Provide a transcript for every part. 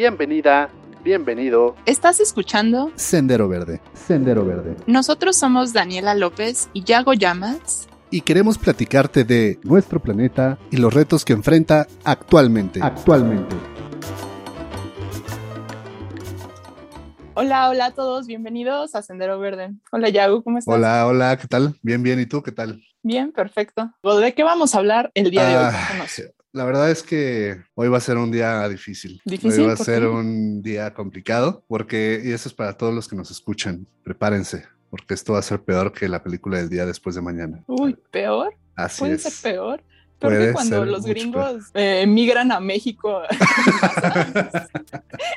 Bienvenida, bienvenido. ¿Estás escuchando? Sendero Verde. Sendero Verde. Nosotros somos Daniela López y Yago Llamas. Y queremos platicarte de nuestro planeta y los retos que enfrenta actualmente. Actualmente. Hola, hola a todos, bienvenidos a Sendero Verde. Hola Yago, ¿cómo estás? Hola, hola, ¿qué tal? Bien, bien, ¿y tú qué tal? Bien, perfecto. ¿De qué vamos a hablar el día de hoy? Ah, la verdad es que hoy va a ser un día difícil. ¿Difícil? Hoy va a ¿Por ser un día complicado porque, y eso es para todos los que nos escuchan, prepárense, porque esto va a ser peor que la película del día después de mañana. Uy, peor. Así Puede es. ser peor. Puede que cuando los gringos eh, emigran a México.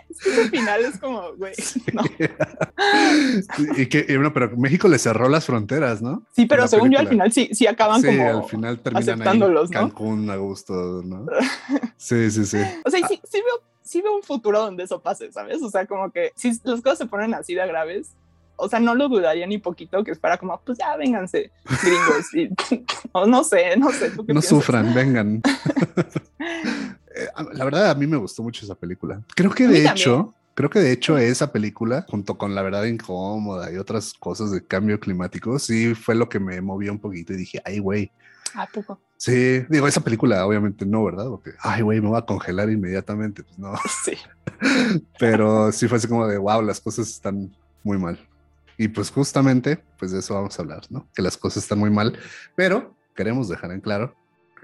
es que ese final es como, güey, no. y que, y bueno, pero México le cerró las fronteras, ¿no? Sí, pero según yo al final sí, sí acaban sí, como al final terminan aceptándolos, ahí ¿no? Cancún, a gusto, ¿no? Sí, sí, sí. O sea, y sí, sí veo, sí veo un futuro donde eso pase, ¿sabes? O sea, como que si las cosas se ponen así de graves, o sea, no lo dudaría ni poquito que es para como, pues ya vénganse, gringos. Y, no sé, no sé. ¿tú qué No piensas? sufran, vengan. Eh, la verdad, a mí me gustó mucho esa película. Creo que de también. hecho, creo que de hecho esa película, junto con La verdad incómoda y otras cosas de cambio climático, sí fue lo que me movió un poquito y dije, ay, güey. ¿A poco? Sí, digo, esa película obviamente no, ¿verdad? Porque, ay, güey, me va a congelar inmediatamente. Pues no, Sí. pero sí fue así como de, wow, las cosas están muy mal. Y pues justamente, pues de eso vamos a hablar, ¿no? Que las cosas están muy mal, pero queremos dejar en claro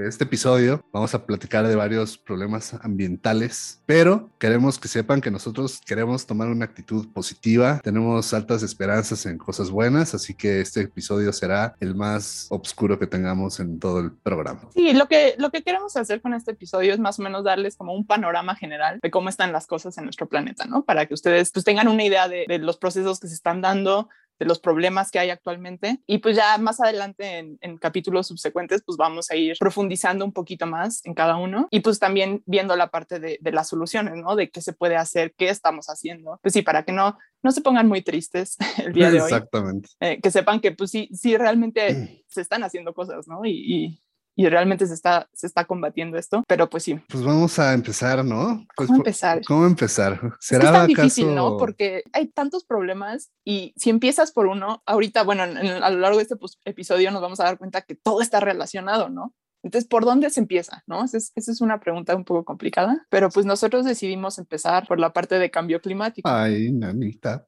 este episodio vamos a platicar de varios problemas ambientales, pero queremos que sepan que nosotros queremos tomar una actitud positiva, tenemos altas esperanzas en cosas buenas, así que este episodio será el más oscuro que tengamos en todo el programa. Sí, lo que, lo que queremos hacer con este episodio es más o menos darles como un panorama general de cómo están las cosas en nuestro planeta, ¿no? Para que ustedes pues tengan una idea de, de los procesos que se están dando, de los problemas que hay actualmente. Y pues ya más adelante en, en capítulos subsecuentes pues vamos a ir profundizando un poquito más en cada uno y pues también viendo la parte de, de las soluciones, ¿no? De qué se puede hacer, qué estamos haciendo. Pues sí, para que no, no se pongan muy tristes el día de hoy. Exactamente. eh, que sepan que pues sí, sí realmente se están haciendo cosas, ¿no? Y, y, y realmente se está, se está combatiendo esto, pero pues sí. Pues vamos a empezar, ¿no? Pues, ¿Cómo empezar? ¿Cómo empezar? Es que ¿Será es tan acaso- difícil, ¿no? Porque hay tantos problemas y si empiezas por uno, ahorita, bueno, en- en- a lo largo de este pues, episodio nos vamos a dar cuenta que todo está relacionado, ¿no? Entonces, ¿por dónde se empieza? ¿No? Esa es, esa es una pregunta un poco complicada, pero pues nosotros decidimos empezar por la parte de cambio climático. Ay, nanita.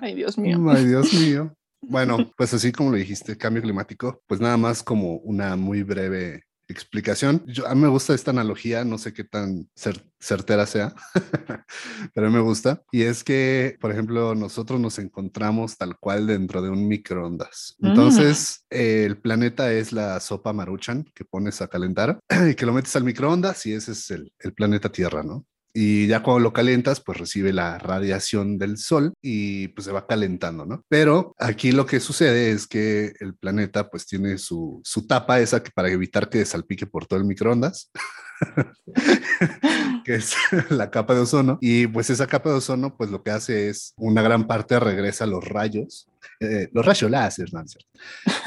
Ay, Dios mío. Ay, Dios mío. Bueno, pues así como lo dijiste, cambio climático, pues nada más como una muy breve explicación. Yo, a mí me gusta esta analogía, no sé qué tan cer- certera sea, pero a mí me gusta. Y es que, por ejemplo, nosotros nos encontramos tal cual dentro de un microondas. Mm. Entonces, eh, el planeta es la sopa maruchan que pones a calentar y que lo metes al microondas y ese es el, el planeta Tierra, ¿no? Y ya cuando lo calientas, pues recibe la radiación del sol y pues se va calentando, ¿no? Pero aquí lo que sucede es que el planeta pues tiene su, su tapa esa que para evitar que salpique por todo el microondas, que es la capa de ozono. Y pues esa capa de ozono pues lo que hace es una gran parte regresa los rayos, eh, los rayos láser, ¿no?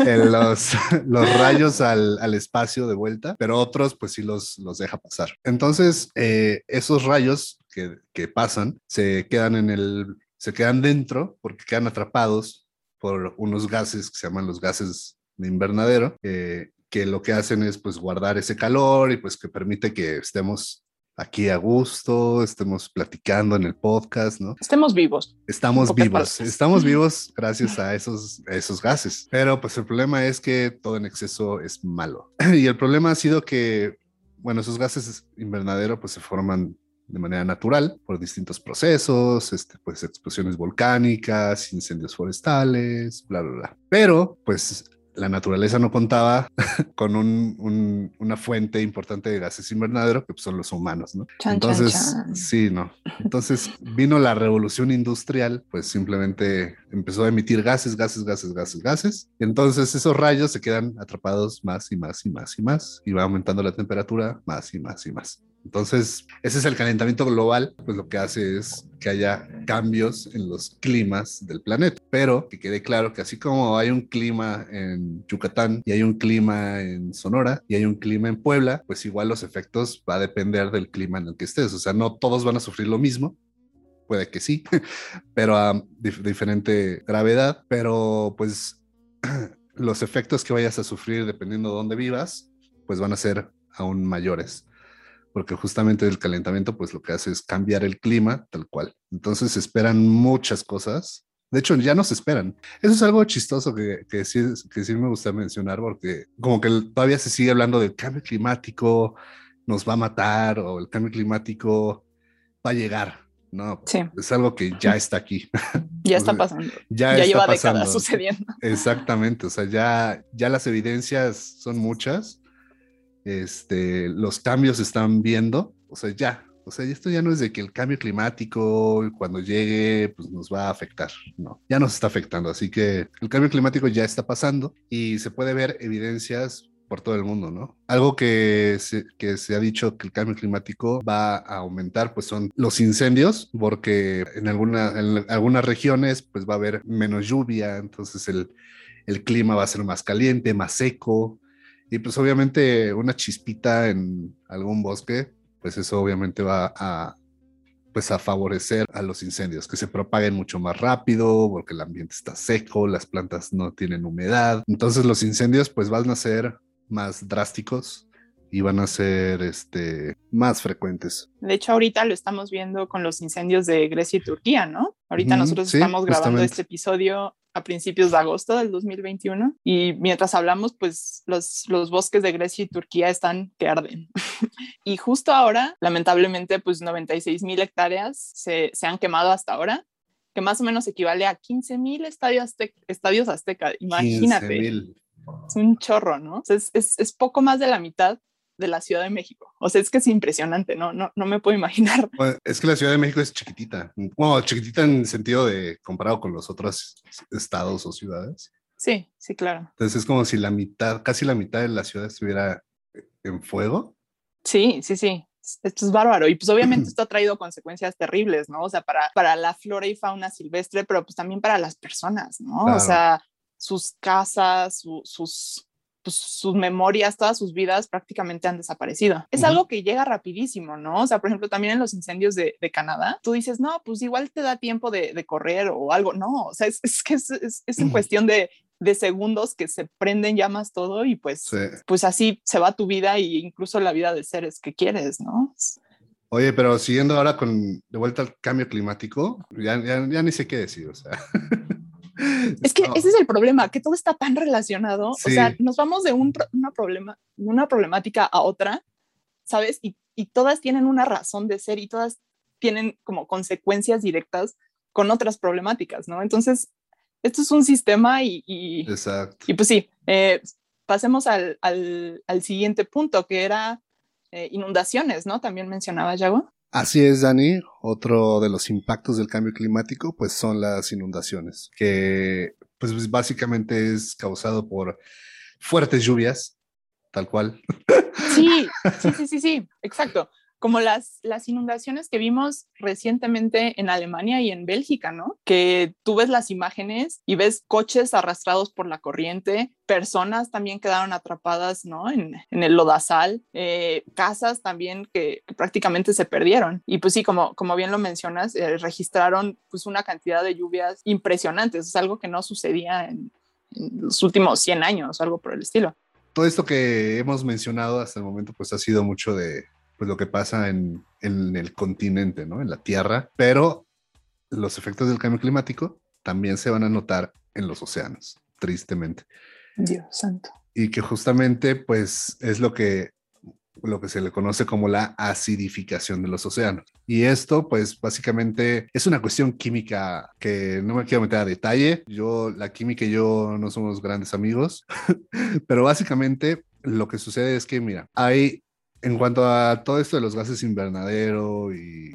Eh, los, los rayos al, al espacio de vuelta, pero otros pues sí los, los deja pasar. Entonces, eh, esos rayos que, que pasan se quedan en el, se quedan dentro porque quedan atrapados por unos gases que se llaman los gases de invernadero, eh, que lo que hacen es pues guardar ese calor y pues que permite que estemos aquí a gusto, estemos platicando en el podcast, ¿no? Estemos vivos. Estamos vivos, palabras. estamos vivos gracias a esos, a esos gases. Pero pues el problema es que todo en exceso es malo. Y el problema ha sido que, bueno, esos gases invernadero pues se forman de manera natural por distintos procesos, este, pues explosiones volcánicas, incendios forestales, bla, bla, bla. Pero pues la naturaleza no contaba con un- un- una fuente importante de gases invernadero, que pues, son los humanos, ¿no? Chan, chan, Entonces, chan. sí, no. Entonces vino la revolución industrial, pues simplemente empezó a emitir gases, gases, gases, gases, gases. Y entonces esos rayos se quedan atrapados más y más y más y más. Y va aumentando la temperatura más y más y más. Entonces, ese es el calentamiento global, pues lo que hace es que haya cambios en los climas del planeta. Pero que quede claro que así como hay un clima en Yucatán y hay un clima en Sonora y hay un clima en Puebla, pues igual los efectos va a depender del clima en el que estés. O sea, no todos van a sufrir lo mismo, puede que sí, pero a diferente gravedad, pero pues los efectos que vayas a sufrir dependiendo de dónde vivas, pues van a ser aún mayores porque justamente el calentamiento pues lo que hace es cambiar el clima tal cual. Entonces se esperan muchas cosas. De hecho, ya no se esperan. Eso es algo chistoso que, que, sí, que sí me gusta mencionar porque como que todavía se sigue hablando del cambio climático, nos va a matar o el cambio climático va a llegar. No, sí. es algo que ya está aquí. Ya está pasando. Ya, ya lleva décadas sucediendo. Exactamente, o sea, ya, ya las evidencias son muchas este, los cambios se están viendo, o sea, ya, o sea, esto ya no es de que el cambio climático cuando llegue pues nos va a afectar, no, ya nos está afectando, así que el cambio climático ya está pasando y se puede ver evidencias por todo el mundo, ¿no? Algo que se, ha dicho que el cambio climático va a aumentar, pues son los incendios, porque en, alguna, en algunas regiones pues va a haber menos lluvia, entonces el clima va a ser más caliente, más seco, y pues obviamente una chispita en algún bosque, pues eso obviamente va a pues a favorecer a los incendios, que se propaguen mucho más rápido, porque el ambiente está seco, las plantas no tienen humedad. Entonces los incendios pues van a ser más drásticos y van a ser este, más frecuentes. De hecho, ahorita lo estamos viendo con los incendios de Grecia y Turquía, ¿no? Ahorita nosotros estamos grabando este episodio a principios de agosto del 2021 y mientras hablamos, pues los, los bosques de Grecia y Turquía están que arden. y justo ahora, lamentablemente, pues 96 mil hectáreas se, se, han quemado hasta ahora, que más o menos equivale a 15 mil estadios, estadios azteca. Imagínate. Es un chorro, ¿no? es, es, es poco más de la mitad de la Ciudad de México. O sea, es que es impresionante, ¿no? No, no me puedo imaginar. es que la Ciudad de México es chiquitita. Bueno, chiquitita en el sentido de comparado con los otros estados o ciudades. Sí, sí, claro. Entonces es como si la mitad, casi la mitad de la ciudad estuviera en fuego. Sí, sí, sí. Esto es bárbaro y pues obviamente esto ha traído consecuencias terribles, ¿no? O sea, para, para la flora y fauna silvestre, pero pues también para las personas, ¿no? O sea, sus casas, sus pues, sus memorias, todas sus vidas prácticamente han desaparecido. Es algo que llega rapidísimo, ¿no? O sea, por ejemplo, también en los incendios de, de Canadá, tú dices, no, pues igual te da tiempo de, de correr o algo. No, o sea, es, es que es, es, en cuestión de, de segundos que se prenden llamas todo y pues, pues así se va tu vida e incluso la vida de seres que quieres, ¿no? Oye, pero siguiendo ahora con de vuelta al cambio climático, ya, ya, ya ni sé qué decir, o sea. Es que ese es el problema, que todo está tan relacionado. O sea, nos vamos de un, una, problema, una problemática a otra, ¿sabes? Y, y, todas tienen una razón de ser y todas tienen como consecuencias directas con otras problemáticas, ¿no? Entonces, esto es un sistema y... y Exacto. Y pues sí, eh, pasemos al, al, al, siguiente punto, que era eh, inundaciones, ¿no? También mencionaba Yago. Así es, Dani. Otro de los impactos del cambio climático, pues son las inundaciones, que pues básicamente es causado por fuertes lluvias, tal cual. Sí, sí, sí, sí, sí, exacto como las, las inundaciones que vimos recientemente en Alemania y en Bélgica, ¿no? Que tú ves las imágenes y ves coches arrastrados por la corriente, personas también quedaron atrapadas, ¿no? En, en el lodazal, eh, casas también que, prácticamente se perdieron. Y pues sí, como, como bien lo mencionas, eh, registraron pues una cantidad de lluvias impresionantes, es algo que no sucedía en, en los últimos 100 años, algo por el estilo todo esto que hemos mencionado hasta el momento, pues ha sido mucho de, pues lo que pasa en, en el continente, ¿no? En la Tierra, pero los efectos del cambio climático también se van a notar en los océanos, tristemente. Dios santo. Y que justamente, pues, es lo que lo que se le conoce como la acidificación de los océanos. Y esto, pues básicamente es una cuestión química que no me quiero meter a detalle. Yo, la química y yo no somos grandes amigos, pero básicamente lo que sucede es que, mira, hay en cuanto a todo esto de los gases invernadero y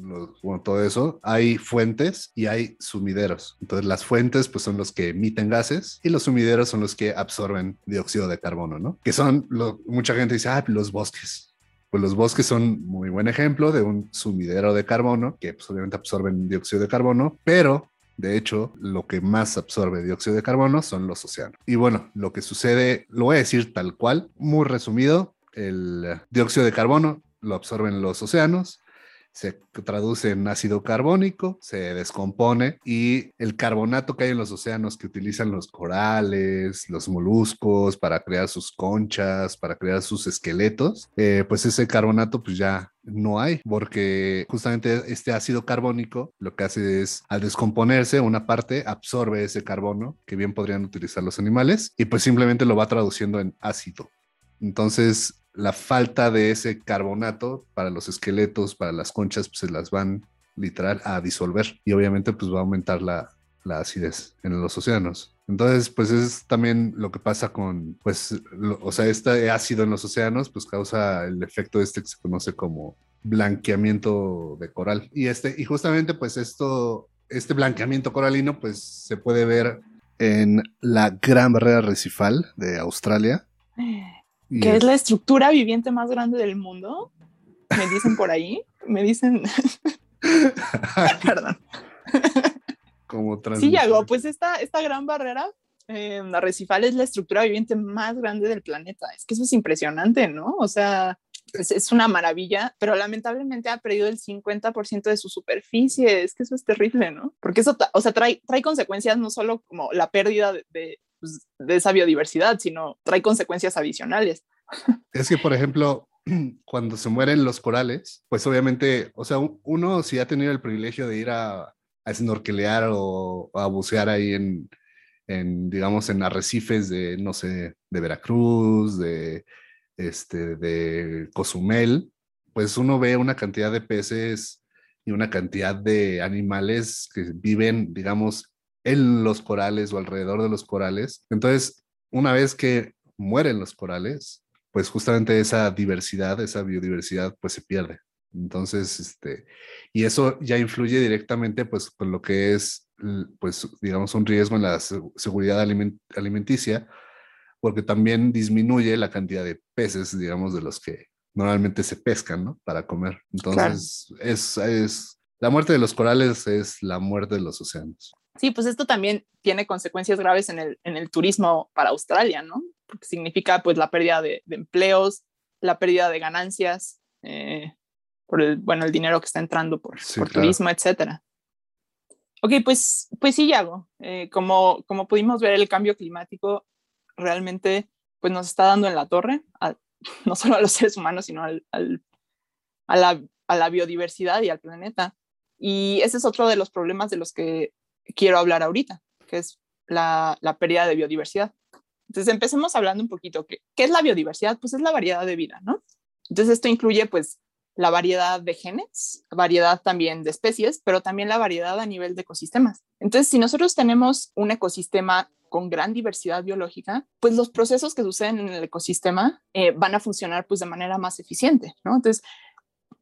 todo eso, hay fuentes y hay sumideros. Entonces las fuentes pues son los que emiten gases y los sumideros son los que absorben dióxido de carbono, ¿no? Que son, lo, mucha gente dice, ah, los bosques. pues los bosques son muy buen ejemplo de un sumidero de carbono, que pues, obviamente absorben dióxido de carbono, pero de hecho, lo que más absorbe dióxido de carbono son los océanos. Y bueno, lo que sucede, lo voy a decir tal cual, muy resumido, el dióxido de carbono lo absorben los océanos, se traduce en ácido carbónico, se descompone y el carbonato que hay en los océanos que utilizan los corales, los moluscos para crear sus conchas, para crear sus esqueletos, eh, pues ese carbonato pues ya no hay, porque justamente este ácido carbónico lo que hace es, al descomponerse, una parte absorbe ese carbono que bien podrían utilizar los animales y pues simplemente lo va traduciendo en ácido. Entonces, la falta de ese carbonato para los esqueletos, para las conchas, pues se las van literal a disolver y obviamente pues va a aumentar la, acidez en los océanos. Entonces, pues es también lo que pasa con, pues, o sea, este ácido en los océanos, pues causa el efecto este que se conoce como blanqueamiento de coral. Y este, y justamente, pues esto, este blanqueamiento coralino, pues se puede ver en la Gran Barrera Recifal de Australia. Que es la estructura viviente más grande del mundo. Me dicen por ahí, me dicen. Perdón. Como sí, Yago, pues esta, esta gran barrera eh, arrecifal es la estructura viviente más grande del planeta. Es que eso es impresionante, ¿no? O sea, es, es, una maravilla, pero lamentablemente ha perdido el 50% de su superficie. Es que eso es terrible, ¿no? Porque eso, o sea, trae, trae consecuencias no solo como la pérdida de, pues, de esa biodiversidad, sino trae consecuencias adicionales. Es que, por ejemplo, cuando se mueren los corales, pues obviamente, o sea, uno si ha tenido el privilegio de ir a, a snorkelear o a bucear ahí en, en, digamos, en arrecifes de, no sé, de Veracruz, de, este, de Cozumel, pues uno ve una cantidad de peces y una cantidad de animales que viven, digamos, en los corales o alrededor de los corales. Entonces, una vez que mueren los corales, pues justamente esa diversidad, esa biodiversidad, pues se pierde. Entonces, este, y eso ya influye directamente, pues, con lo que es, pues, digamos, un riesgo en la seguridad alimenticia, porque también disminuye la cantidad de peces, digamos, de los que normalmente se pescan, ¿no? Para comer. Entonces, es, es, la muerte de los corales es la muerte de los océanos. Sí, pues esto también tiene consecuencias graves en el, en el turismo para Australia, ¿no? Porque significa pues la pérdida de, empleos, la pérdida de ganancias, eh, por el, bueno, el dinero que está entrando por, por turismo, etcétera. Ok, pues, pues sí, Yago, eh, como, como pudimos ver, el cambio climático realmente pues nos está dando en la torre, no solo a los seres humanos, sino al, al, a, la, a la biodiversidad y al planeta. Y ese es otro de los problemas de los que quiero hablar ahorita, que es la, la pérdida de biodiversidad. Entonces, empecemos hablando un poquito, ¿qué, ¿qué es la biodiversidad? Pues es la variedad de vida, ¿no? Entonces, esto incluye pues la variedad de genes, variedad también de especies, pero también la variedad a nivel de ecosistemas. Entonces, si nosotros tenemos un ecosistema con gran diversidad biológica, pues los procesos que suceden en el ecosistema eh, van a funcionar pues de manera más eficiente, ¿no? Entonces,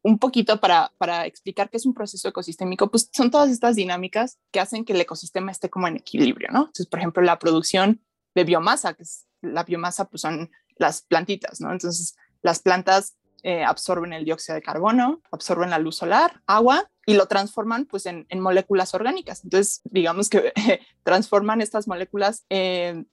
un poquito para, para explicar qué es un proceso ecosistémico, pues son todas estas dinámicas que hacen que el ecosistema esté como en equilibrio, ¿no? Entonces, por ejemplo, la producción de biomasa, que es la biomasa, pues son las plantitas, ¿no? Entonces, las plantas eh, absorben el dióxido de carbono, absorben la luz solar, agua y lo transforman pues en, moléculas orgánicas. Entonces, digamos que transforman estas moléculas en,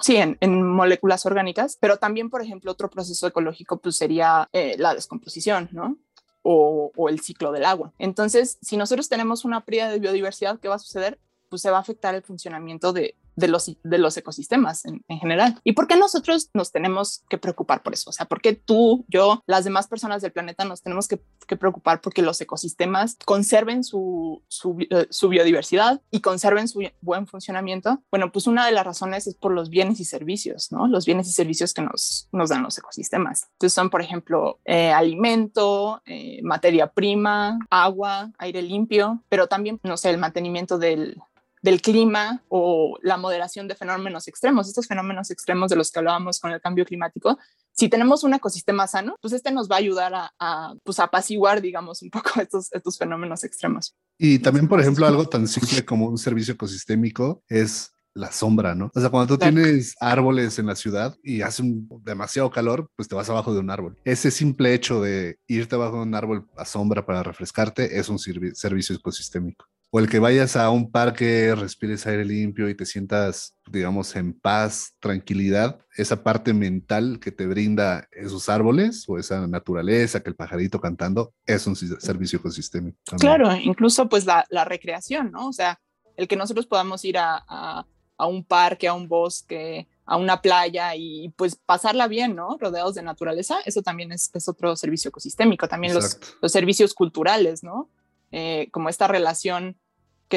sí, en, moléculas orgánicas, pero también, por ejemplo, otro proceso ecológico pues sería eh, la descomposición, ¿no? O, o, el ciclo del agua. Entonces, si nosotros tenemos una pérdida de biodiversidad, ¿qué va a suceder? Pues se va a afectar el funcionamiento de, de los, de los ecosistemas en, general. ¿Y por qué nosotros nos tenemos que preocupar por eso? O sea, ¿por qué tú, yo, las demás personas del planeta nos tenemos que, preocupar porque los ecosistemas conserven su, eh, su, biodiversidad y conserven su buen funcionamiento? Bueno, pues una de las razones es por los bienes y servicios, ¿no? Los bienes y servicios que nos, nos dan los ecosistemas. Entonces son, por ejemplo, eh, alimento, eh, materia prima, agua, aire limpio, pero también, no sé, el mantenimiento del, del clima o la moderación de fenómenos extremos, estos fenómenos extremos de los que hablábamos con el cambio climático, si tenemos un ecosistema sano, pues este nos va a ayudar a, a pues apaciguar, digamos, un poco estos, estos fenómenos extremos. Y también, por ejemplo, algo tan simple como un servicio ecosistémico es la sombra, ¿no? O sea, cuando tú tienes árboles en la ciudad y hace un, demasiado calor, pues te vas abajo de un árbol. Ese simple hecho de irte abajo de un árbol a sombra para refrescarte es un servicio ecosistémico o el que vayas a un parque, respires aire limpio y te sientas, digamos, en paz, tranquilidad, esa parte mental que te brinda esos árboles o esa naturaleza, que el pajarito cantando, es un servicio ecosistémico. Claro, incluso pues la, recreación, ¿no? O sea, el que nosotros podamos ir a, un parque, a un bosque, a una playa y pues pasarla bien, ¿no? Rodeados de naturaleza, eso también es, otro servicio ecosistémico, también los, los, servicios culturales, ¿no? Eh, como esta relación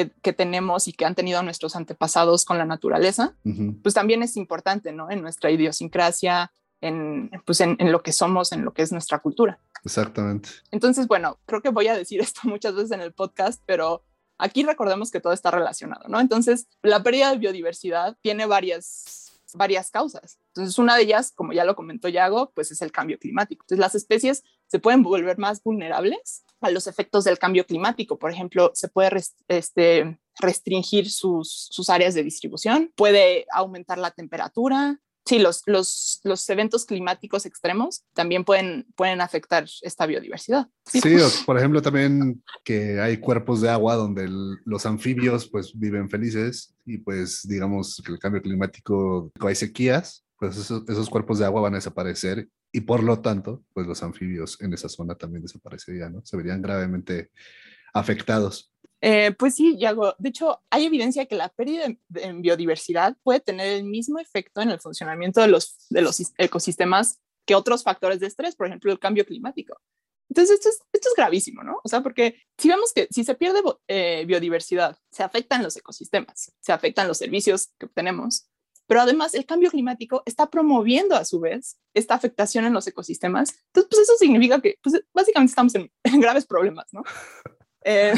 que, tenemos y que han tenido nuestros antepasados con la naturaleza, pues también es importante, ¿no? En nuestra idiosincrasia, en, pues en, lo que somos, en lo que es nuestra cultura. Exactamente. Entonces, bueno, creo que voy a decir esto muchas veces en el podcast, pero aquí recordemos que todo está relacionado, ¿no? Entonces, la pérdida de biodiversidad tiene varias, varias causas. Entonces, una de ellas, como ya lo comentó Yago, pues es el cambio climático. Entonces, las especies se pueden volver más vulnerables a los efectos del cambio climático. Por ejemplo, se puede este, restringir sus, sus, áreas de distribución, puede aumentar la temperatura. Sí, los, los, los eventos climáticos extremos también pueden, pueden afectar esta biodiversidad. Sí, por ejemplo, también que hay cuerpos de agua donde los anfibios pues viven felices y pues digamos que el cambio climático, hay sequías, pues esos, esos cuerpos de agua van a desaparecer y por lo tanto, pues los anfibios en esa zona también desaparecerían, ¿no? Se verían gravemente afectados. Eh, pues sí, Yago. De hecho, hay evidencia que la pérdida en biodiversidad puede tener el mismo efecto en el funcionamiento de los, de los ecosistemas que otros factores de estrés, por ejemplo, el cambio climático. Entonces, esto es, esto es gravísimo, ¿no? O sea, porque si vemos que si se pierde eh, biodiversidad, se afectan los ecosistemas, se afectan los servicios que obtenemos, pero además el cambio climático está promoviendo a su vez esta afectación en los ecosistemas. Entonces, pues eso significa que pues, básicamente estamos en, graves problemas, ¿no? Eh,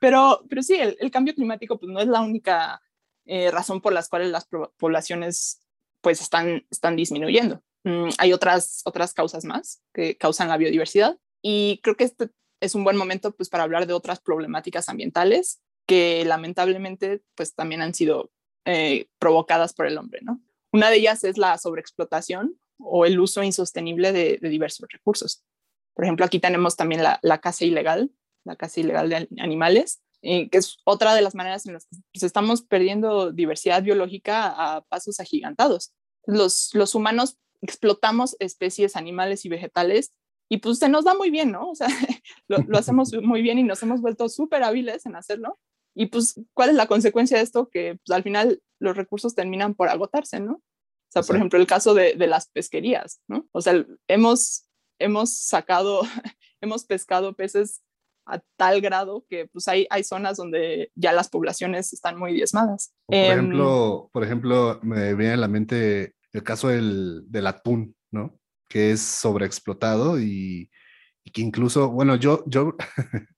pero, pero sí, el, cambio climático pues no es la única eh, razón por las cuales las poblaciones pues están, están disminuyendo. Mm, hay otras, otras causas más que causan la biodiversidad y creo que este es un buen momento pues para hablar de otras problemáticas ambientales que lamentablemente pues también han sido eh, provocadas por el hombre, ¿no? Una de ellas es la sobreexplotación o el uso insostenible de, diversos recursos. Por ejemplo, aquí tenemos también la, caza ilegal, la caza ilegal de animales, eh, que es otra de las maneras en las que pues, estamos perdiendo diversidad biológica a pasos agigantados. Los, los humanos explotamos especies animales y vegetales y pues se nos da muy bien, ¿no? O sea, lo, lo hacemos muy bien y nos hemos vuelto súper hábiles en hacerlo, y pues, ¿cuál es la consecuencia de esto? Que pues, al final los recursos terminan por agotarse, ¿no? O sea, por ejemplo, el caso de, de, las pesquerías, ¿no? O sea, hemos, hemos sacado, hemos pescado peces a tal grado que pues hay, hay zonas donde ya las poblaciones están muy diezmadas. Por, em, ejemplo, por ejemplo, me viene a la mente el caso del, del atún, ¿no? Que es sobreexplotado y, y que incluso, bueno, yo, yo,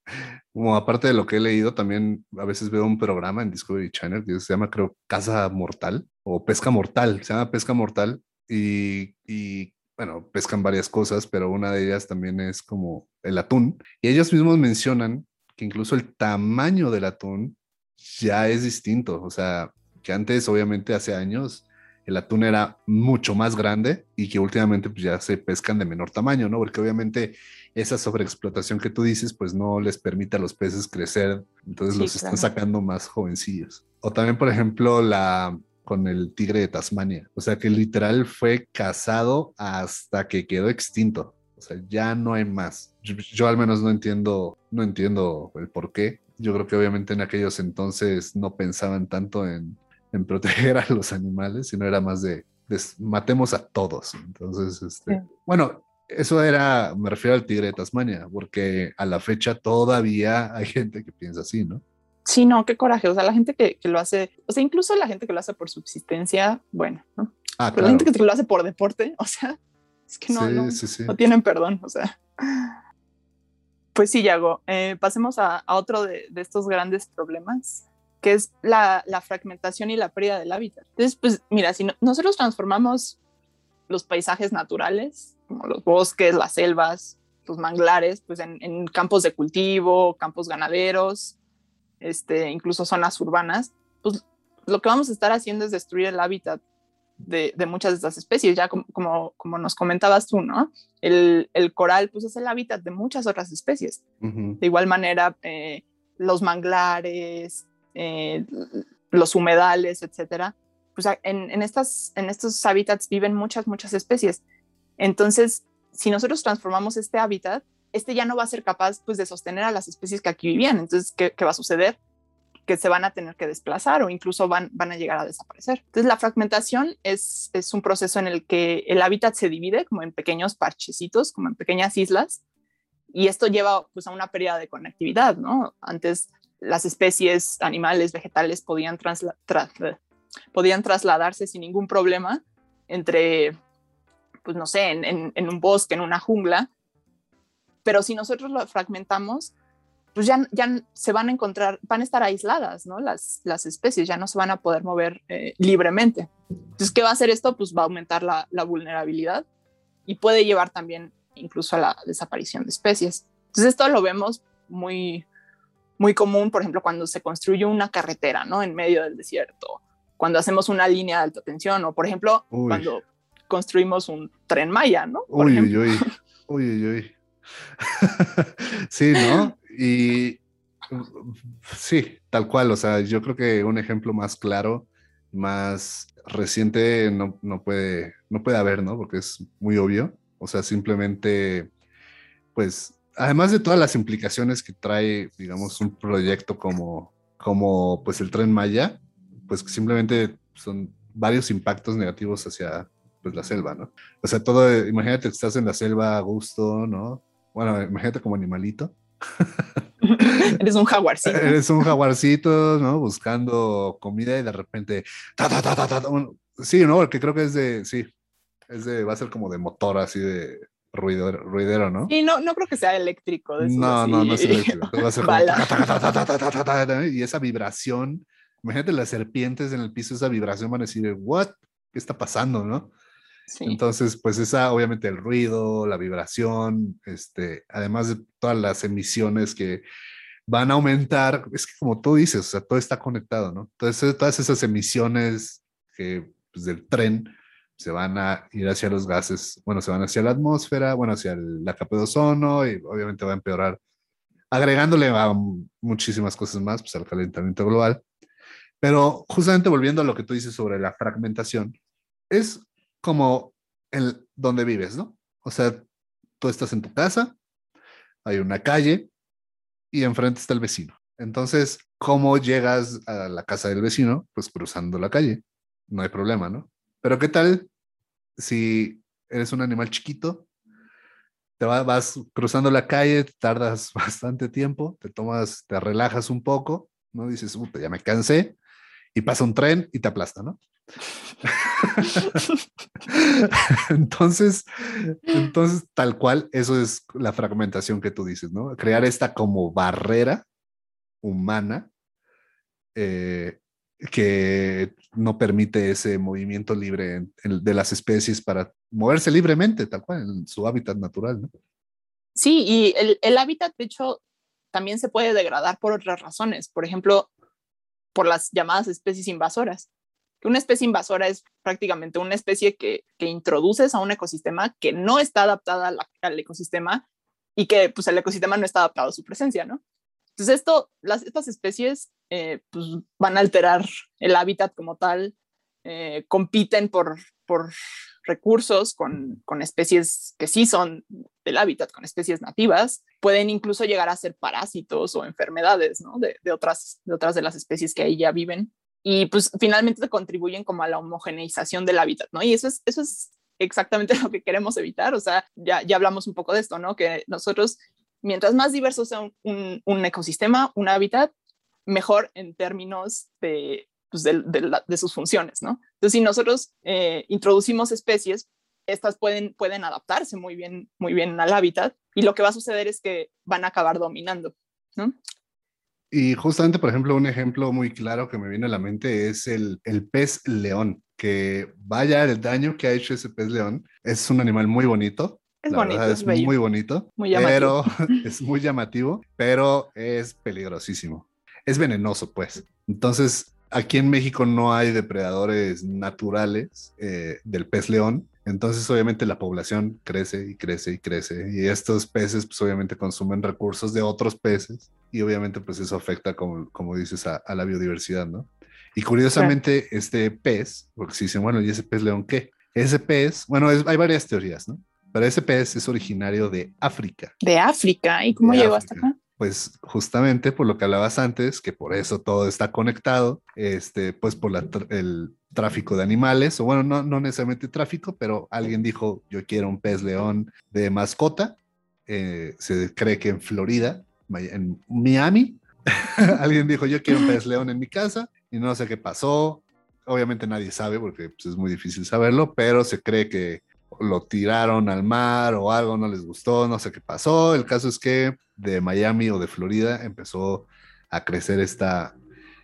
como aparte de lo que he leído, también a veces veo un programa en Discovery Channel que se llama, creo, Caza Mortal o Pesca Mortal, se llama Pesca Mortal y, y bueno, pescan varias cosas, pero una de ellas también es como el atún. Y ellos mismos mencionan que incluso el tamaño del atún ya es distinto, o sea, que antes, obviamente, hace años, el atún era mucho más grande y que últimamente pues, ya se pescan de menor tamaño, ¿no? Porque obviamente esa sobreexplotación que tú dices, pues no les permite a los peces crecer, entonces los están sacando más jovencillos. O también, por ejemplo, la con el tigre de Tasmania, o sea que literal fue cazado hasta que quedó extinto. O sea, ya no hay más. Yo, al menos no entiendo, no entiendo el por qué. Yo creo que obviamente en aquellos entonces no pensaban tanto en, en proteger a los animales, sino era más de, matemos a todos. Entonces, este, bueno, eso era, me refiero al tigre de Tasmania, porque a la fecha todavía hay gente que piensa así, ¿no? Sí, no, qué coraje. O sea, la gente que, lo hace, o sea, incluso la gente que lo hace por subsistencia, bueno, ¿no? Ah, Pero la gente que lo hace por deporte, o sea, es que no, no, no, tienen perdón, o sea. Pues sí, Yago, eh, pasemos a, otro de, estos grandes problemas, que es la, fragmentación y la pérdida del hábitat. Entonces, pues mira, si nosotros transformamos los paisajes naturales, como los bosques, las selvas, los manglares, pues en, campos de cultivo, campos ganaderos, este, incluso zonas urbanas, pues lo que vamos a estar haciendo es destruir el hábitat de, muchas de estas especies, ya como, como, nos comentabas tú, ¿no? El, coral, pues es el hábitat de muchas otras especies. De igual manera, eh, los manglares, eh, los humedales, etcétera, pues en, estas, en estos hábitats viven muchas, muchas especies. Entonces, si nosotros transformamos este hábitat, este ya no va a ser capaz pues, de sostener a las especies que aquí vivían. Entonces, ¿qué, qué va a suceder? que se van a tener que desplazar o incluso van, van a llegar a desaparecer. Entonces, la fragmentación es, es un proceso en el que el hábitat se divide como en pequeños parchecitos, como en pequeñas islas, y esto lleva pues, a una pérdida de conectividad, ¿no? Antes las especies animales, vegetales podían, podían trasladarse sin ningún problema entre, pues no sé, en, en un bosque, en una jungla, pero si nosotros lo fragmentamos, pues ya, ya se van a encontrar, van a estar aisladas, ¿no? Las, las especies ya no se van a poder mover eh, libremente. Entonces, ¿qué va a hacer esto? Pues va a aumentar la, la, vulnerabilidad y puede llevar también incluso a la desaparición de especies. Entonces, esto lo vemos muy, muy común, por ejemplo, cuando se construye una carretera, ¿no? En medio del desierto, cuando hacemos una línea de alta tensión o, por ejemplo, cuando construimos un tren Maya, ¿no? uy, uy, uy, uy, uy. sí, ¿no? Y sí, tal cual, o sea, yo creo que un ejemplo más claro, más reciente no, no, puede, no puede haber, ¿no? Porque es muy obvio. O sea, simplemente, pues, además de todas las implicaciones que trae, digamos, un proyecto como, como pues el tren Maya, pues simplemente son varios impactos negativos hacia pues la selva, ¿no? O sea, todo, imagínate que estás en la selva a gusto, ¿no? Bueno, imagínate como animalito Eres un jaguarcito. Eres un jaguarcito, ¿no? Buscando comida y de repente. sí, ¿no? Porque creo que es de. Sí. Es de. Va a ser como de motor, así de ruidero, ruidero ¿no? Y no, no creo que sea eléctrico. no, no, no es eléctrico. Va a ser como, y esa vibración. Imagínate las serpientes en el piso, esa vibración van a decir, ¿what? ¿Qué está pasando, no? Entonces, pues esa, obviamente el ruido, la vibración, este, además de todas las emisiones que van a aumentar, es que como tú dices, o sea, todo está conectado, ¿no? Entonces, todas esas emisiones que, pues, del tren se van a ir hacia los gases, bueno, se van hacia la atmósfera, bueno, hacia la capa de ozono y obviamente va a empeorar, agregándole a muchísimas cosas más, pues al calentamiento global. Pero justamente volviendo a lo que tú dices sobre la fragmentación, es como el donde vives, ¿no? O sea, tú estás en tu casa, hay una calle y enfrente está el vecino. Entonces, ¿cómo llegas a la casa del vecino? Pues cruzando la calle. No hay problema, ¿no? Pero ¿qué tal si eres un animal chiquito? Te vas cruzando la calle, tardas bastante tiempo, te tomas, te relajas un poco, ¿no? Dices, ya me cansé, y pasa un tren y te aplasta, ¿no? entonces, entonces, tal cual, eso es la fragmentación que tú dices, ¿no? Crear esta como barrera humana eh, que no permite ese movimiento libre de las especies para moverse libremente, tal cual, en su hábitat natural, ¿no? Sí, y el, el hábitat, de hecho, también se puede degradar por otras razones. Por ejemplo, por las llamadas especies invasoras una especie invasora es prácticamente una especie que, que introduces a un ecosistema que no está adaptada al ecosistema y que pues el ecosistema no está adaptado a su presencia, ¿no? Entonces esto, las, estas especies eh, pues, van a alterar el hábitat como tal, eh, compiten por, por recursos con, con, especies que sí son del hábitat, con especies nativas, pueden incluso llegar a ser parásitos o enfermedades ¿no? de, de, otras, de otras de las especies que ahí ya viven y pues finalmente contribuyen como a la homogeneización del hábitat, ¿no? Y eso es, eso es exactamente lo que queremos evitar, o sea, ya, ya hablamos un poco de esto, ¿no? Que nosotros, mientras más diverso sea un, un, ecosistema, un hábitat, mejor en términos de, pues de, de, sus funciones, ¿no? Entonces, si nosotros eh, introducimos especies, estas pueden, pueden adaptarse muy bien, muy bien al hábitat y lo que va a suceder es que van a acabar dominando, ¿no? Y justamente, por ejemplo, un ejemplo muy claro que me viene a la mente es el, el pez león, que vaya el daño que ha hecho ese pez león. Es un animal muy bonito, es bonito, es, muy bonito, muy pero es muy llamativo, pero es peligrosísimo. Es venenoso, pues. Entonces, aquí en México no hay depredadores naturales eh, del pez león, entonces obviamente la población crece y crece y crece y estos peces pues obviamente consumen recursos de otros peces y obviamente pues eso afecta como, como dices a, a la biodiversidad, ¿no? Y curiosamente este pez, porque si dicen, bueno, ¿y ese pez león qué? Ese pez, bueno, es, hay varias teorías, ¿no? Pero ese pez es originario de África. De África, ¿y cómo De llegó África. hasta acá? Pues justamente por lo que hablabas antes, que por eso todo está conectado, este, pues por la el tráfico de animales, o bueno, no, no necesariamente tráfico, pero alguien dijo, yo quiero un pez león de mascota. Eh, se cree que en Florida, en Miami, alguien dijo, yo quiero un pez león en mi casa y no sé qué pasó. Obviamente nadie sabe porque pues, es muy difícil saberlo, pero se cree que lo tiraron al mar o algo no les gustó, no sé qué pasó. El caso es que de Miami o de Florida empezó a crecer esta,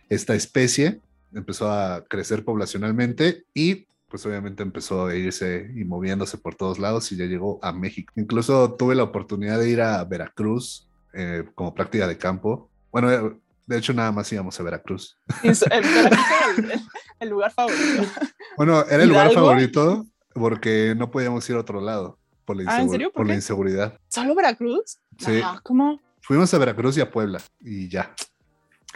esta especie, empezó a crecer poblacionalmente y pues obviamente empezó a irse y moviéndose por todos lados y ya llegó a México. Incluso tuve la oportunidad de ir a Veracruz eh, como práctica de campo. Bueno, eh, de hecho nada más íbamos a Veracruz. El, Veracruz era el- el lugar favorito. Bueno, era el lugar favorito porque no podíamos ir a otro lado por la, Ah, ¿en insegu- serio? ¿Por por la inseguridad. ¿Solo Veracruz? Sí. Ah, ¿Cómo? Fuimos a Veracruz y a Puebla y ya.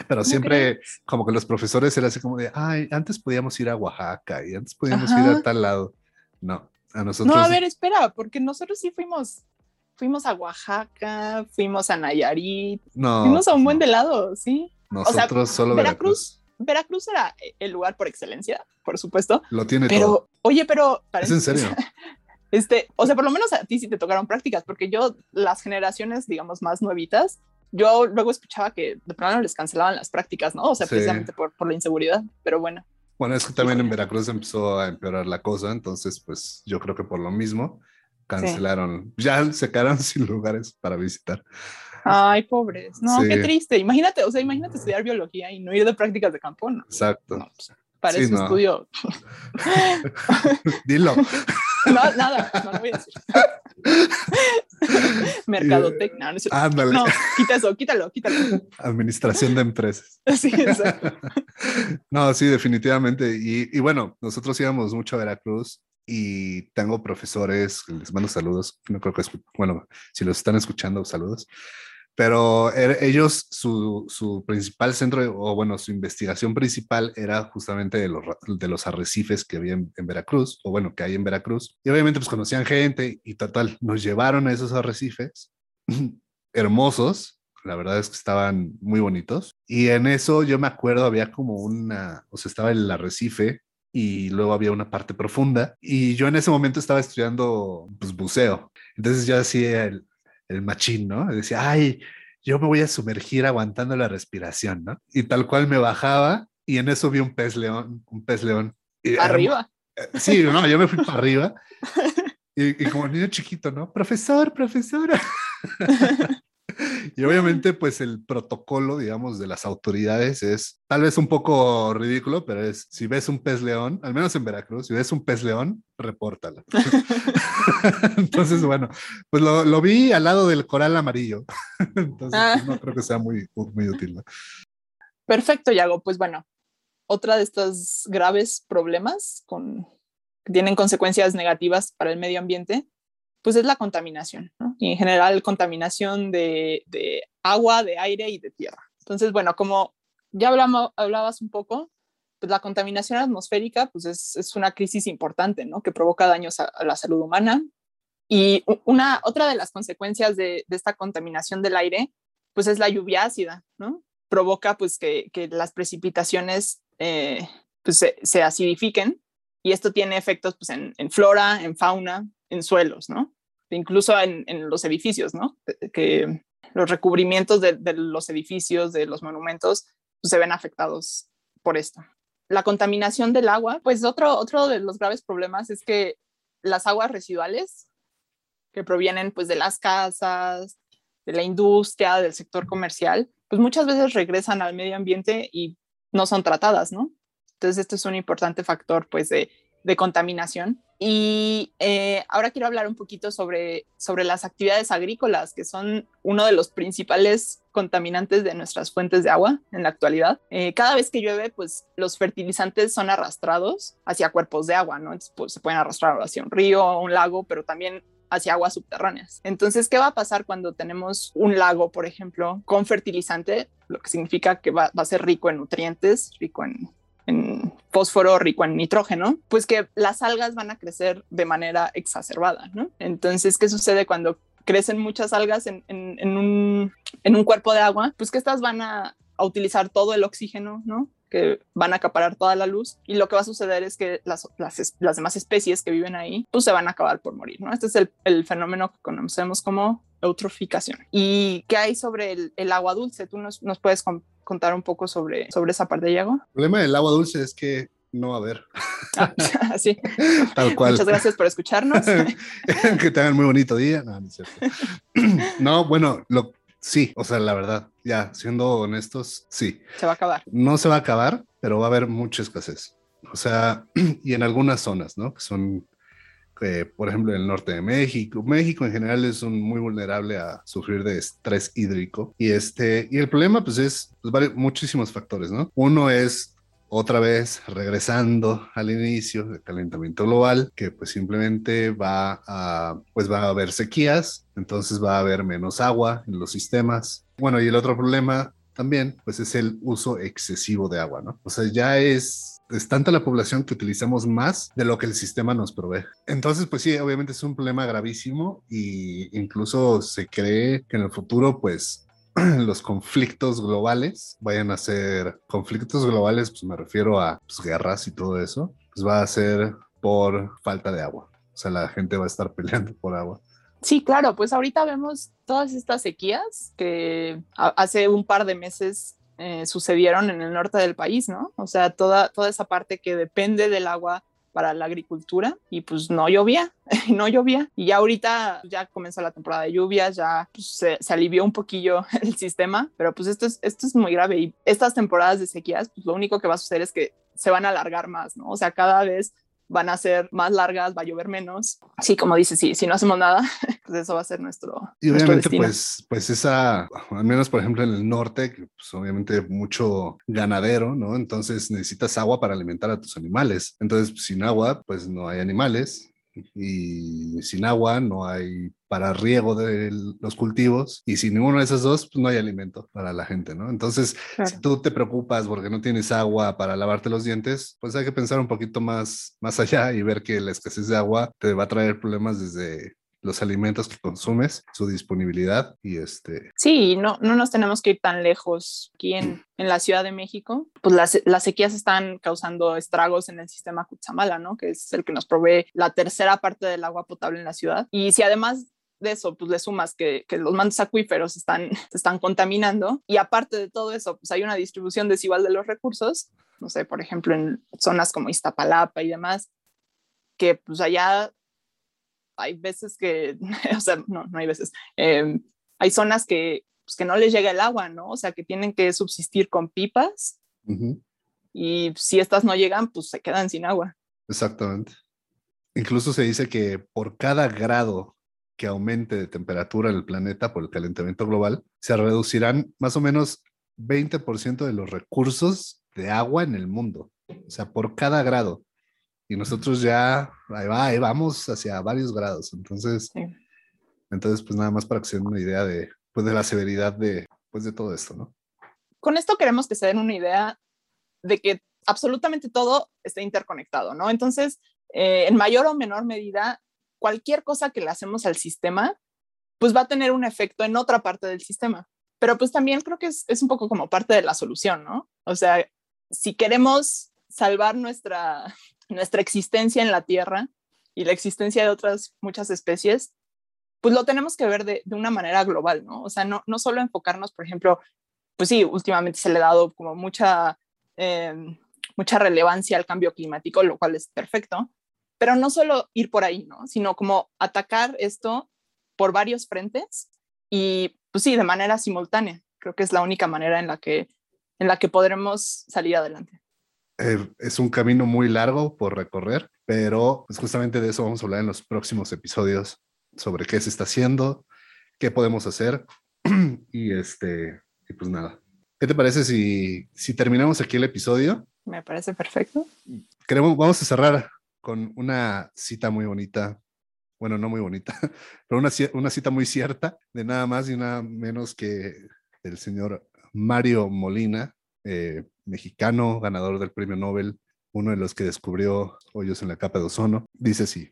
Pero ¿Cómo siempre como que los profesores era así como de, ay, antes podíamos ir a Oaxaca y antes podíamos ir a tal lado. No, a nosotros No, a ver, espera, porque nosotros sí fuimos, fuimos a Oaxaca, fuimos a Nayarit, no, fuimos a un buen de lado, sí. Nosotros solo Veracruz, Veracruz. Veracruz era el lugar por excelencia, por supuesto, Lo tiene pero, todo. oye, pero... Es en serio. Este, o sea, por lo menos a ti sí te tocaron prácticas, porque yo, las generaciones, digamos, más nuevitas, yo luego escuchaba que de plano les cancelaban las prácticas, ¿no? O sea, Sí. precisamente por, por la inseguridad, pero bueno. Bueno, es que también en. Veracruz empezó a empeorar la cosa, entonces pues yo creo que por lo mismo cancelaron, ya se quedaron sin lugares para visitar. Ay, pobres. No, Sí. qué triste. Imagínate, o sea, imagínate estudiar biología y no ir de prácticas de campo, ¿no? Exacto. No, pues, para Sí, eso no. estudio. Dilo. No, nada, no lo voy a decir. Mercadotecnia, no. Ándale. no, quita eso, quítalo, quítalo. Administración de empresas. Sí, exacto. No, sí, definitivamente. Y, y bueno, nosotros íbamos mucho a Veracruz y tengo profesores, les mando saludos, no creo que, bueno, si los están escuchando, saludos, pero er- ellos, su, principal centro, o bueno, su investigación principal era justamente de los, de los arrecifes que había en, Veracruz, o bueno, que hay en Veracruz. Y obviamente pues conocían gente y total, nos llevaron a esos arrecifes hermosos, la verdad es que estaban muy bonitos. Y en eso yo me acuerdo, había como una, o sea, estaba el arrecife y luego había una parte profunda. Y yo en ese momento estaba estudiando pues, buceo. Entonces yo hacía el, el machín, ¿no? Decía, ay, yo me voy a sumergir aguantando la respiración, ¿no? Y tal cual me bajaba y en eso vi un pez león, un pez león. Y era- Arriba. Sí, no, yo me fui para arriba. Y, y como niño chiquito, ¿no? Profesor, profesora. Y obviamente, pues el protocolo, digamos, de las autoridades es tal vez un poco ridículo, pero es si ves un pez león, al menos en Veracruz, si ves un pez león, repórtalo. Entonces, bueno, pues lo, lo vi al lado del coral amarillo. Entonces, Ah. pues, no creo que sea muy, muy útil. ¿no? Perfecto, Yago. Pues bueno, otra de estos graves problemas con, que tienen consecuencias negativas para el medio ambiente, pues es la contaminación, ¿no? Y en general contaminación de, de agua, de aire y de tierra. Entonces, bueno, como ya hablamos, hablabas un poco, pues la contaminación atmosférica pues es, es una crisis importante, ¿no? Que provoca daños a, la salud humana. Y una, otra de las consecuencias de, esta contaminación del aire, pues es la lluvia ácida, ¿no? provoca pues que, que las precipitaciones eh, pues, se, acidifiquen y esto tiene efectos pues, en flora, en fauna, en suelos, ¿no? Incluso en, los edificios, ¿no? Que los recubrimientos de, los edificios, de los monumentos, pues, se ven afectados por esto. La contaminación del agua, pues otro, otro de los graves problemas es que las aguas residuales que provienen pues de las casas, de la industria, del sector comercial, pues muchas veces regresan al medio ambiente y no son tratadas, ¿no? Entonces, esto es un importante factor, pues, de, de contaminación. Y eh, ahora quiero hablar un poquito sobre, sobre las actividades agrícolas, que son uno de los principales contaminantes de nuestras fuentes de agua en la actualidad. Eh, cada vez que llueve, pues los fertilizantes son arrastrados hacia cuerpos de agua, ¿no? pues, se pueden arrastrar hacia un río o un lago, pero también hacia aguas subterráneas. Entonces, ¿qué va a pasar cuando tenemos un lago, por ejemplo, con fertilizante? Lo que significa que va, a ser rico en nutrientes, rico en, fósforo, rico en nitrógeno, pues que las algas van a crecer de manera exacerbada, ¿no? Entonces, ¿qué sucede cuando crecen muchas algas en, un, en un cuerpo de agua? Pues que estas van a, a utilizar todo el oxígeno, ¿no? que van a acaparar toda la luz y lo que va a suceder es que las, las, las demás especies que viven ahí pues se van a acabar por morir, ¿no? Este es el, el fenómeno que conocemos como eutroficación. ¿Y qué hay sobre el, el agua dulce? ¿Tú nos, nos puedes contar un poco sobre, sobre esa parte, Diego? El problema del agua dulce es que no va a haber. Ah, sí. Tal cual. Muchas gracias por escucharnos. que tengan muy bonito día. No, no, no, bueno, lo, Sí, o sea, la verdad, ya siendo honestos, sí. Se va a acabar. No se va a acabar, pero va a haber mucha escasez. O sea, y en algunas zonas, ¿no? Que son, eh, por ejemplo, en el norte de México. México en general es un, muy vulnerable a sufrir de estrés hídrico. Y, este, y el problema, pues, es pues, muchísimos factores, ¿no? Uno es otra vez regresando al inicio del calentamiento global, que pues simplemente va a, pues va a haber sequías, entonces va a haber menos agua en los sistemas. Bueno, y el otro problema también, pues es el uso excesivo de agua, ¿no? O sea, ya es, es tanta la población que utilizamos más de lo que el sistema nos provee. Entonces, pues sí, obviamente es un problema gravísimo y incluso se cree que en el futuro, pues los conflictos globales vayan a ser conflictos globales, pues me refiero a pues, guerras y todo eso, pues va a ser por falta de agua. O sea, la gente va a estar peleando por agua. Sí, claro, pues ahorita vemos todas estas sequías que hace un par de meses eh, sucedieron en el norte del país, ¿no? O sea, toda, toda esa parte que depende del agua para la agricultura y pues no llovía, no llovía. Y ya ahorita ya comenzó la temporada de lluvias, ya pues, se, se, alivió un poquillo el sistema, pero pues esto es, esto es muy grave y estas temporadas de sequías, pues lo único que va a suceder es que se van a alargar más, ¿no? O sea, cada vez van a ser más largas, va a llover menos. Sí, como dices, sí, si no hacemos nada, pues eso va a ser nuestro. Y obviamente, pues, pues esa, al menos por ejemplo en el norte, pues obviamente mucho ganadero, ¿no? Entonces necesitas agua para alimentar a tus animales. Entonces, sin agua, pues no hay animales y sin agua no hay para riego de los cultivos y sin ninguno de esos dos pues no hay alimento para la gente, ¿no? Entonces, si tú te preocupas porque no tienes agua para lavarte los dientes, pues hay que pensar un poquito más, más allá y ver que la escasez de agua te va a traer problemas desde los alimentos que consumes, su disponibilidad y este... Sí, no, no nos tenemos que ir tan lejos aquí en, en la Ciudad de México. Pues las, las, sequías están causando estragos en el sistema Cutzamala, ¿no? Que es el que nos provee la tercera parte del agua potable en la ciudad. Y si además de eso, pues le sumas que, que, los mantos acuíferos están, están contaminando y aparte de todo eso, pues hay una distribución desigual de los recursos, no sé, por ejemplo, en zonas como Iztapalapa y demás, que pues allá hay veces que, o sea, no, no hay veces, eh, hay zonas que, pues, que no les llega el agua, ¿no? O sea, que tienen que subsistir con pipas y si estas no llegan, pues se quedan sin agua. Exactamente. Incluso se dice que por cada grado que aumente de temperatura en el planeta por el calentamiento global, se reducirán más o menos 20% de los recursos de agua en el mundo. O sea, por cada grado y nosotros ya ahí, va, ahí vamos hacia varios grados. Entonces, entonces, pues nada más para que se den una idea de, pues, de la severidad de, pues, de todo esto, ¿no? Con esto queremos que se den una idea de que absolutamente todo está interconectado, ¿no? Entonces, eh, en mayor o menor medida, cualquier cosa que le hacemos al sistema, pues va a tener un efecto en otra parte del sistema. Pero pues también creo que es, es un poco como parte de la solución, ¿no? O sea, si queremos salvar nuestra, nuestra existencia en la Tierra y la existencia de otras muchas especies, pues lo tenemos que ver de, de una manera global, ¿no? O sea, no, no solo enfocarnos, por ejemplo, pues sí, últimamente se le ha dado como mucha, eh, mucha relevancia al cambio climático, lo cual es perfecto, pero no solo ir por ahí, ¿no? Sino como atacar esto por varios frentes y, pues sí, de manera simultánea. Creo que es la única manera en la que, en la que podremos salir adelante. Eh, es un camino muy largo por recorrer, pero pues justamente de eso vamos a hablar en los próximos episodios sobre qué se está haciendo, qué podemos hacer y este Y pues nada. ¿Qué te parece si, si terminamos aquí el episodio? Me parece perfecto. Queremos, vamos a cerrar con una cita muy bonita. Bueno, no muy bonita, pero una, una cita muy cierta de nada más y nada menos que el señor Mario Molina, eh, mexicano, ganador del premio Nobel, uno de los que descubrió hoyos en la capa de ozono. Dice así,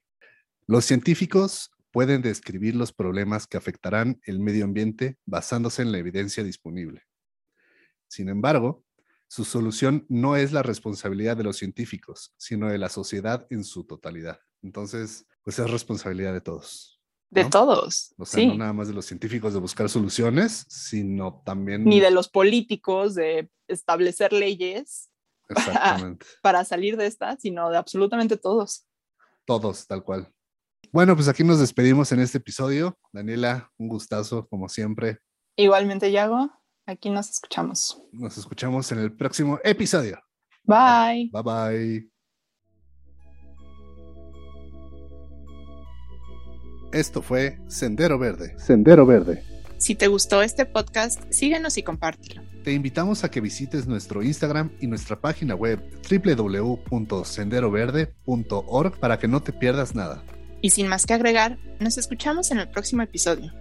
los científicos pueden describir los problemas que afectarán el medio ambiente basándose en la evidencia disponible. Sin embargo, su solución no es la responsabilidad de los científicos, sino de la sociedad en su totalidad. Entonces, pues es responsabilidad de todos. De todos. O sea, no nada más de los científicos de buscar soluciones, sino también... Ni de los políticos de establecer leyes Exactamente. para salir de esta, sino de absolutamente todos. Todos, tal cual. Bueno, pues aquí nos despedimos en este episodio. Daniela, un gustazo, como siempre. Igualmente, Yago, aquí nos escuchamos. Nos escuchamos en el próximo episodio. Bye. Bye bye. Esto fue Sendero Verde. Sendero Verde. Si te gustó este podcast, síguenos y compártelo. Te invitamos a que visites nuestro Instagram y nuestra página web www.senderoverde.org para que no te pierdas nada. Y sin más que agregar, nos escuchamos en el próximo episodio.